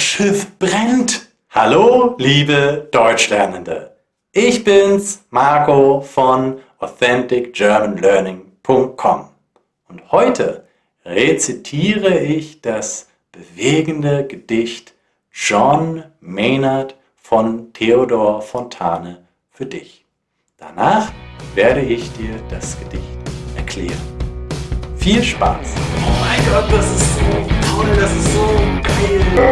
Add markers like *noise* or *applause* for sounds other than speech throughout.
Schiff brennt. Hallo, liebe Deutschlernende. Ich bin's, Marco von AuthenticGermanLearning.com. Und heute rezitiere ich das bewegende Gedicht John Maynard von Theodor Fontane für dich. Danach werde ich dir das Gedicht erklären. Viel Spaß! Oh mein Gott, das ist so toll, das ist so geil.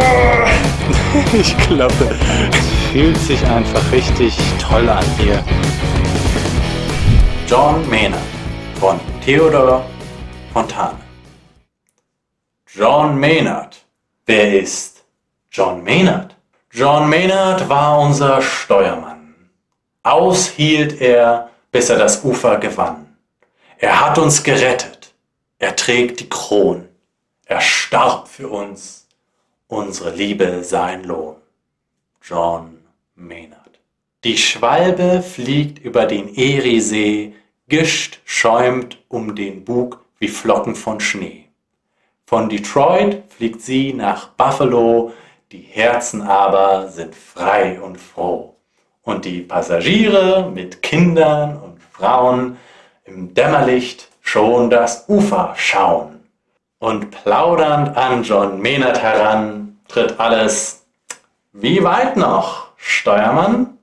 *laughs* Ich glaube, es fühlt sich einfach richtig toll an hier. John Maynard von Theodor Fontane. John Maynard. Wer ist John Maynard? John Maynard war unser Steuermann. Aushielt er, bis er das Ufer gewann. Er hat uns gerettet. Er trägt die Kron. Er starb für uns. Unsere Liebe sein Lohn. John Maynard. Die Schwalbe fliegt über den Eriesee, Gischt schäumt um den Bug wie Flocken von Schnee. Von Detroit fliegt sie nach Buffalo, die Herzen aber sind frei und froh. Und die Passagiere mit Kindern und Frauen im Dämmerlicht schon das Ufer schauen. Und plaudernd an John Maynard heran tritt alles. Wie weit noch, Steuermann?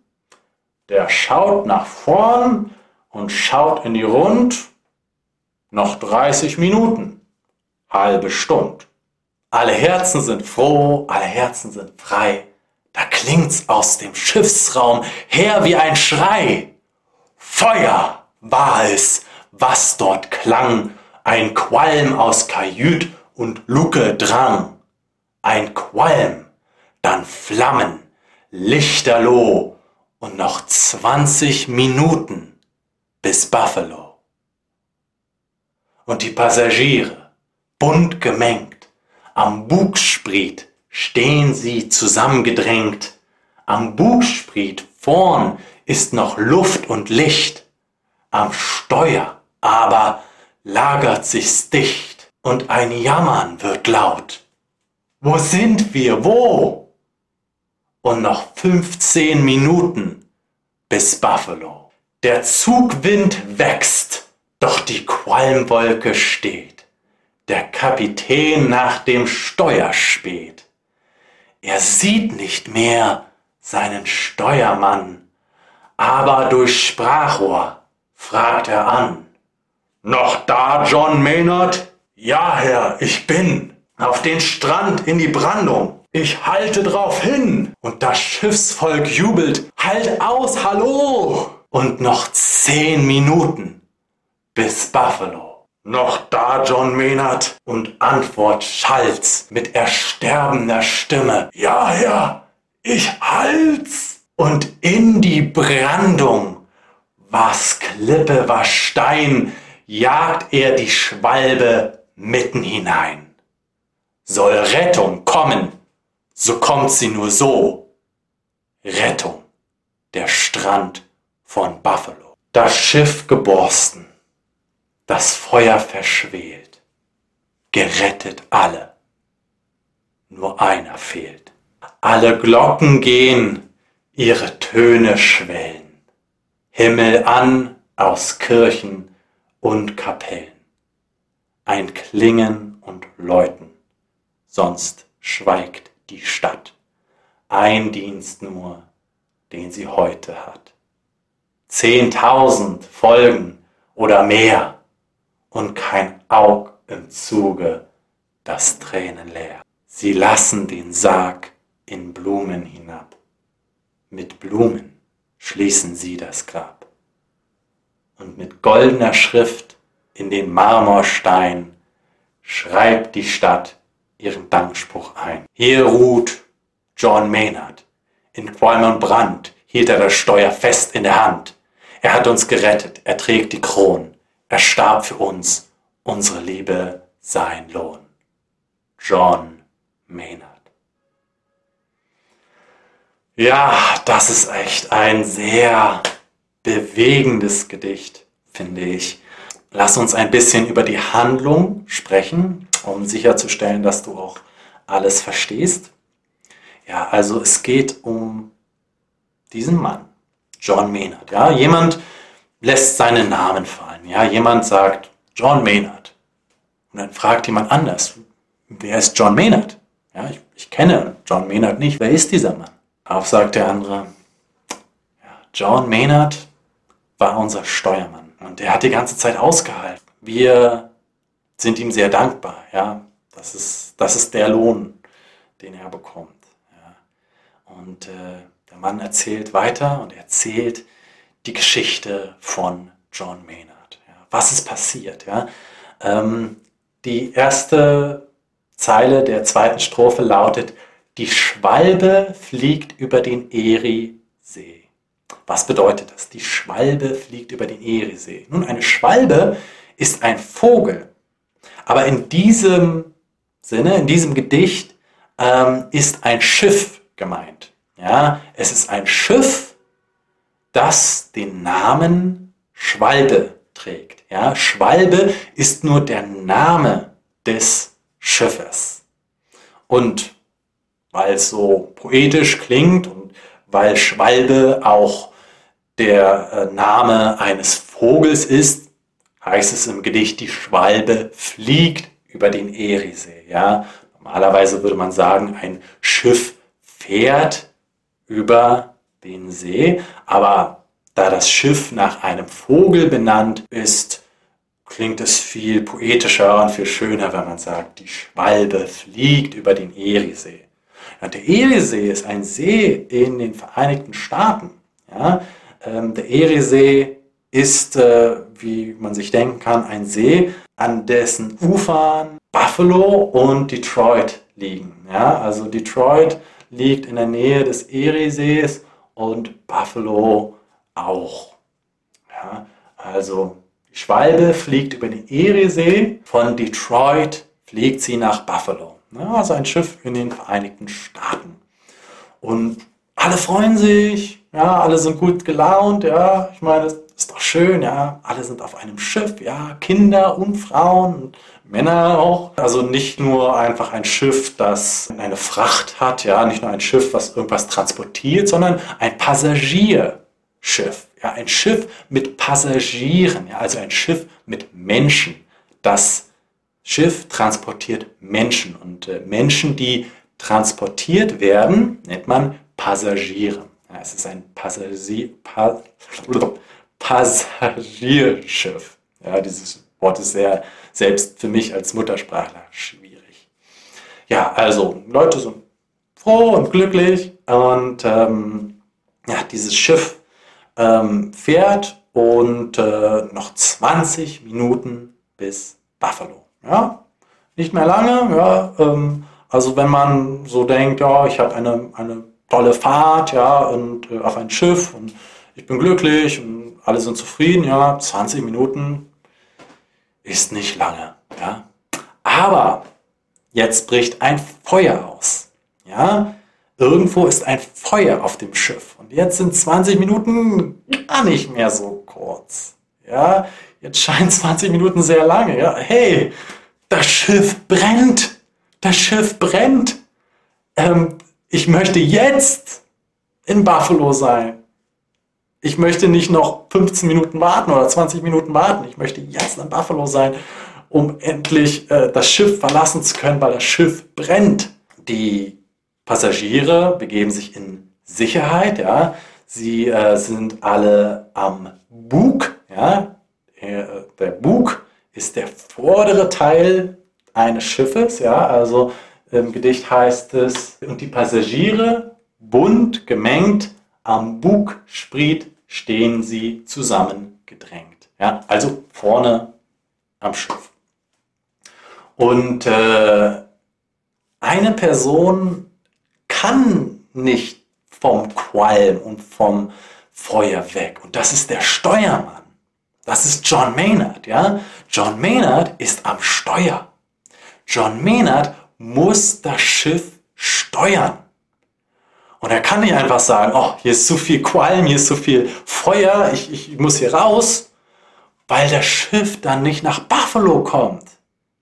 Der schaut nach vorn und schaut in die Rund. Noch 30 Minuten, halbe Stund. Alle Herzen sind froh, alle Herzen sind frei. Da klingt's aus dem Schiffsraum her wie ein Schrei. Feuer war es, was dort klang, ein Qualm aus Kajüt und Luke drang. Ein Qualm, dann Flammen, Lichterloh und noch zwanzig Minuten bis Buffalo. Und die Passagiere, bunt gemengt, am Bugspriet stehen sie zusammengedrängt. Am Bugspriet vorn ist noch Luft und Licht. Am Steuer aber lagert sich's dicht und ein Jammern wird laut. Wo sind wir? Wo? Und noch 15 Minuten bis Buffalo. Der Zugwind wächst, doch die Qualmwolke steht. Der Kapitän nach dem Steuer späht. Er sieht nicht mehr seinen Steuermann, aber durch Sprachrohr fragt er an. Noch da, John Maynard? Ja, Herr, ich bin. Auf den Strand in die Brandung. Ich halte drauf hin. Und das Schiffsvolk jubelt. Halt aus, hallo! Und noch zehn Minuten bis Buffalo. Noch da, John Maynard? Und Antwort schallt mit ersterbender Stimme. Ja, Herr, ich halt's. Und in die Brandung, was Klippe, was Stein, jagt er die Schwalbe mitten hinein. Soll Rettung kommen, so kommt sie nur so. Rettung, der Strand von Buffalo. Das Schiff geborsten das Feuer verschwelt, gerettet alle. Nur einer fehlt. Alle Glocken gehen, ihre Töne schwellen. Himmel an aus Kirchen und Kapellen. Ein Klingen und Läuten, sonst schweigt die Stadt. Ein Dienst nur, den sie heute hat. Zehntausend Folgen oder mehr und kein Aug im Zuge, das Tränen leer. Sie lassen den Sarg in Blumen hinab. Mit Blumen schließen sie das Grab. Und mit goldener Schrift in den Marmorstein schreibt die Stadt ihren Dankspruch ein. Hier ruht John Maynard. In Qualm und Brand hielt er das Steuer fest in der Hand. Er hat uns gerettet, er trägt die Kron. Er starb für uns, unsere Liebe sein Lohn. John Maynard. Ja, das ist echt ein sehr bewegendes Gedicht, finde ich. Lass uns ein bisschen über die Handlung sprechen, um sicherzustellen, dass du auch alles verstehst. Ja, also es geht um diesen Mann, John Maynard. Ja, jemand lässt seinen Namen fallen. Ja, jemand sagt John Maynard. Und dann fragt jemand anders, wer ist John Maynard? Ja, ich, ich kenne John Maynard nicht. Wer ist dieser Mann? Darauf sagt der andere, ja, John Maynard war unser Steuermann und er hat die ganze Zeit ausgehalten. Wir sind ihm sehr dankbar. Ja, das ist, das ist der Lohn, den er bekommt. Ja. Und äh, der Mann erzählt weiter und erzählt die Geschichte von John Maynard. Ja. Was ist passiert? Ja? Ähm, die erste Zeile der zweiten Strophe lautet, die Schwalbe fliegt über den Eriesee. Was bedeutet das? Die Schwalbe fliegt über den Eriesee. Nun, eine Schwalbe ist ein Vogel. Aber in diesem Sinne, in diesem Gedicht, ähm, ist ein Schiff gemeint. Ja, es ist ein Schiff, das den Namen Schwalbe trägt. Ja, Schwalbe ist nur der Name des Schiffes. Und weil es so poetisch klingt und weil Schwalbe auch der äh, Name eines Vogels ist, heißt es im Gedicht, die Schwalbe fliegt über den Eriesee. Ja? Normalerweise würde man sagen, ein Schiff fährt über den See, aber da das Schiff nach einem Vogel benannt ist, klingt es viel poetischer und viel schöner, wenn man sagt, die Schwalbe fliegt über den Eriesee. Ja, der Eriesee ist ein See in den Vereinigten Staaten. Ja, ähm, der Eriesee ist, äh, wie man sich denken kann, ein See, an dessen Ufern Buffalo und Detroit liegen. Ja, also Detroit liegt in der Nähe des Eriesees und Buffalo auch. Ja, also die Schwalbe fliegt über den Eriesee, von Detroit fliegt sie nach Buffalo. Also ein Schiff in den Vereinigten Staaten. Und alle freuen sich, ja, alle sind gut gelaunt, ja, ich meine, das ist doch schön, ja, alle sind auf einem Schiff, ja, Kinder und Frauen und Männer auch. Also nicht nur einfach ein Schiff, das eine Fracht hat, ja, nicht nur ein Schiff, was irgendwas transportiert, sondern ein Passagierschiff, ja, ein Schiff mit Passagieren, ja, also ein Schiff mit Menschen. Das Schiff transportiert Menschen und äh, Menschen, die transportiert werden, nennt man Passagiere. Ja, es ist ein Passagier, pa *laughs* Passagierschiff. Ja, dieses Wort ist sehr, selbst für mich als Muttersprachler, schwierig. Ja, also Leute sind froh und glücklich und ähm, ja, dieses Schiff ähm, fährt und äh, noch 20 Minuten bis Buffalo. Ja, nicht mehr lange. Ja, ähm, also wenn man so denkt, ja, ich habe eine, eine tolle Fahrt, ja, und äh, auf ein Schiff und ich bin glücklich und alle sind zufrieden, ja, 20 Minuten ist nicht lange, ja. Aber jetzt bricht ein Feuer aus, ja. Irgendwo ist ein Feuer auf dem Schiff und jetzt sind 20 Minuten gar nicht mehr so kurz, ja. Jetzt scheinen 20 Minuten sehr lange, ja. Hey, das Schiff brennt, das Schiff brennt. Ähm, ich möchte jetzt in Buffalo sein. Ich möchte nicht noch 15 Minuten warten oder 20 Minuten warten. Ich möchte jetzt in Buffalo sein, um endlich äh, das Schiff verlassen zu können, weil das Schiff brennt. Die Passagiere begeben sich in Sicherheit. Ja. Sie äh, sind alle am Bug. Ja. Der, der Bug ist der vordere Teil eines Schiffes. Ja. Also im Gedicht heißt es, und die Passagiere bunt gemengt am Bugspriet stehen sie zusammengedrängt. Ja, also vorne am Schiff. Und äh, eine Person kann nicht vom Qualm und vom Feuer weg. Und das ist der Steuermann. Das ist John Maynard. Ja? John Maynard ist am Steuer. John Maynard muss das Schiff steuern. Und er kann nicht einfach sagen, oh, hier ist zu viel Qualm, hier ist zu viel Feuer, ich, ich muss hier raus, weil das Schiff dann nicht nach Buffalo kommt.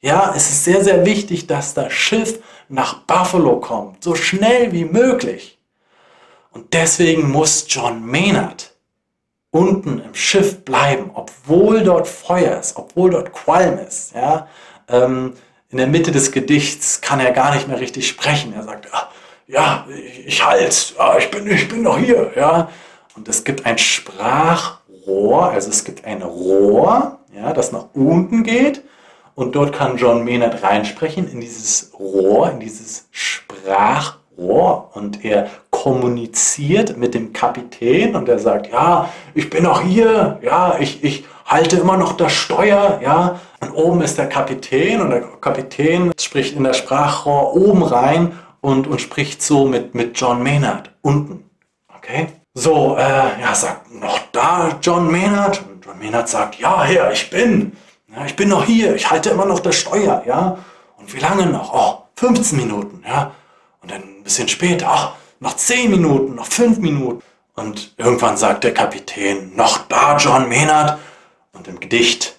Ja, es ist sehr, sehr wichtig, dass das Schiff nach Buffalo kommt, so schnell wie möglich. Und deswegen muss John Maynard unten im Schiff bleiben, obwohl dort Feuer ist, obwohl dort Qualm ist. Ja? Ähm, in der Mitte des Gedichts kann er gar nicht mehr richtig sprechen. Er sagt, ah, ja, ich, ich halt, ja, ich, bin, ich bin noch hier. Ja? Und es gibt ein Sprachrohr, also es gibt ein Rohr, ja, das nach unten geht. Und dort kann John Maynard reinsprechen in dieses Rohr, in dieses Sprachrohr. Und er kommuniziert mit dem Kapitän und er sagt, ja, ich bin noch hier, ja, ich, ich halte immer noch das Steuer, ja. Und oben ist der Kapitän und der Kapitän spricht in das Sprachrohr oben rein und, und spricht so mit, mit John Maynard unten. Okay? So, äh, ja, sagt noch da John Maynard. Und John Maynard sagt, ja, Herr, ich bin. Ja, ich bin noch hier, ich halte immer noch das Steuer, ja. Und wie lange noch? Oh, 15 Minuten, ja. Und dann ein bisschen später, ach, noch 10 Minuten, noch 5 Minuten. Und irgendwann sagt der Kapitän, noch da, John Maynard. Und im Gedicht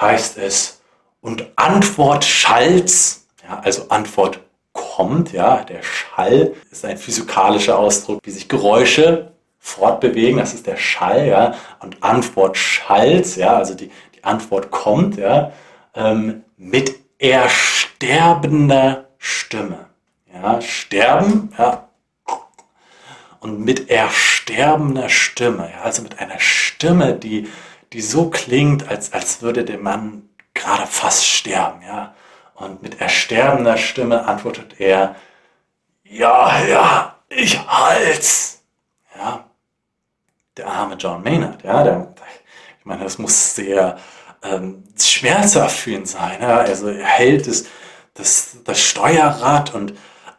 heißt es, und Antwort schalls, ja, also Antwort kommt, ja, der Schall ist ein physikalischer Ausdruck, wie sich Geräusche fortbewegen, das ist der Schall, ja, und Antwort schalls, ja, also die, die Antwort kommt, ja, ähm, mit ersterbender Stimme. Ja, sterben, ja, und mit ersterbender Stimme, ja, also mit einer Stimme, die, die so klingt, als, als würde der Mann gerade fast sterben, ja. Und mit ersterbender Stimme antwortet er, ja, ja, ich halt's. Ja, der arme John Maynard, ja, der, ich meine, das muss sehr ähm, schmerzhaft für ihn sein. Ja? Also er hält das, das, das Steuerrad und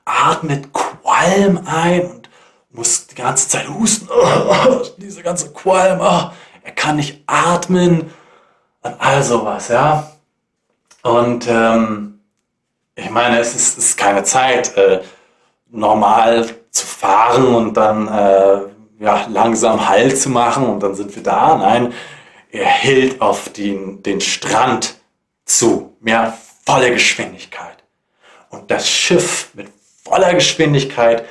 atmet Qualm ein und muss die ganze Zeit husten. *laughs* Diese ganze Qualm, oh, er kann nicht atmen und all sowas, ja. Und ähm, ich meine, es ist, ist keine Zeit, äh, normal zu fahren und dann äh, ja, langsam Halt zu machen und dann sind wir da. Nein, er hält auf den, den Strand zu, mehr volle Geschwindigkeit. Und das Schiff mit voller Geschwindigkeit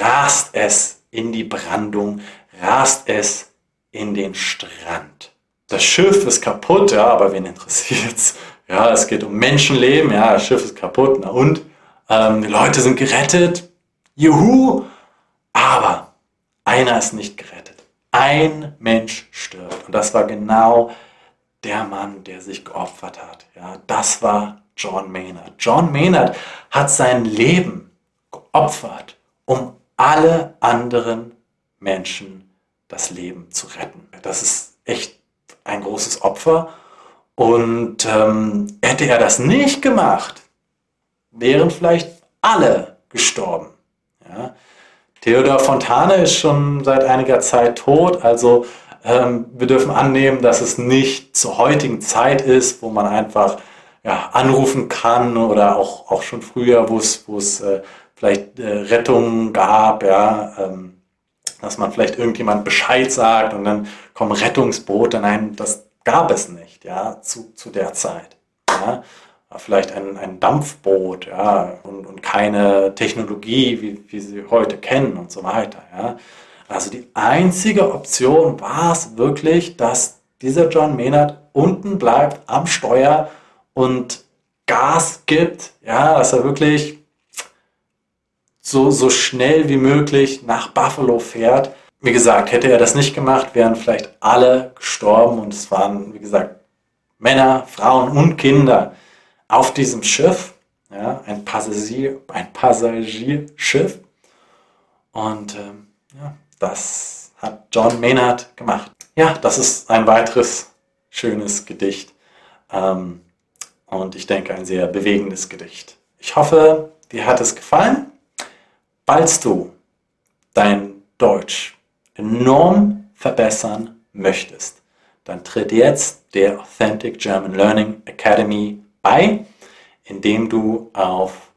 rast es in die Brandung, rast es in den Strand. Das Schiff ist kaputt, ja, aber wen interessiert's? Ja, es geht um Menschenleben, ja, das Schiff ist kaputt, na und? Ähm, die Leute sind gerettet, juhu, aber einer ist nicht gerettet. Ein Mensch stirbt. Und das war genau der Mann, der sich geopfert hat. Ja, das war John Maynard. John Maynard hat sein Leben geopfert, um alle anderen Menschen das Leben zu retten. Das ist echt ein großes Opfer. Und ähm, hätte er das nicht gemacht, wären vielleicht alle gestorben. Ja? Theodor Fontane ist schon seit einiger Zeit tot, also ähm, wir dürfen annehmen, dass es nicht zur heutigen Zeit ist, wo man einfach ja, anrufen kann oder auch, auch schon früher, wo es, äh, vielleicht äh, Rettungen gab, ja, ähm, dass man vielleicht irgendjemand Bescheid sagt und dann kommen Rettungsboote. Nein, das gab es nicht, ja, zu, zu der Zeit. Ja vielleicht ein, ein Dampfboot ja, und, und keine Technologie, wie, wie sie heute kennen und so weiter. Ja. Also die einzige Option war es wirklich, dass dieser John Maynard unten bleibt am Steuer und Gas gibt, ja, dass er wirklich so, so schnell wie möglich nach Buffalo fährt. Wie gesagt, hätte er das nicht gemacht, wären vielleicht alle gestorben und es waren, wie gesagt, Männer, Frauen und Kinder auf diesem Schiff, ja, ein, Passagier, ein Passagierschiff. Und ähm, ja, das hat John Maynard gemacht. Ja, das ist ein weiteres schönes Gedicht. Ähm, und ich denke, ein sehr bewegendes Gedicht. Ich hoffe, dir hat es gefallen. Falls du dein Deutsch enorm verbessern möchtest, dann tritt jetzt der Authentic German Learning Academy bei, indem du auf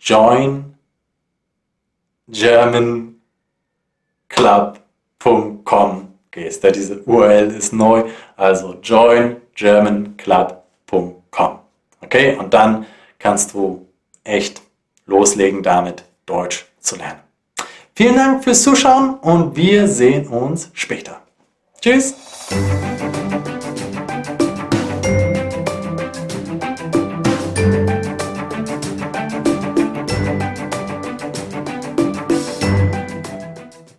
joingermanclub.com gehst. Ja, diese URL ist neu, also joingermanclub.com. Okay, und dann kannst du echt loslegen damit, Deutsch zu lernen. Vielen Dank fürs Zuschauen und wir sehen uns später. Tschüss!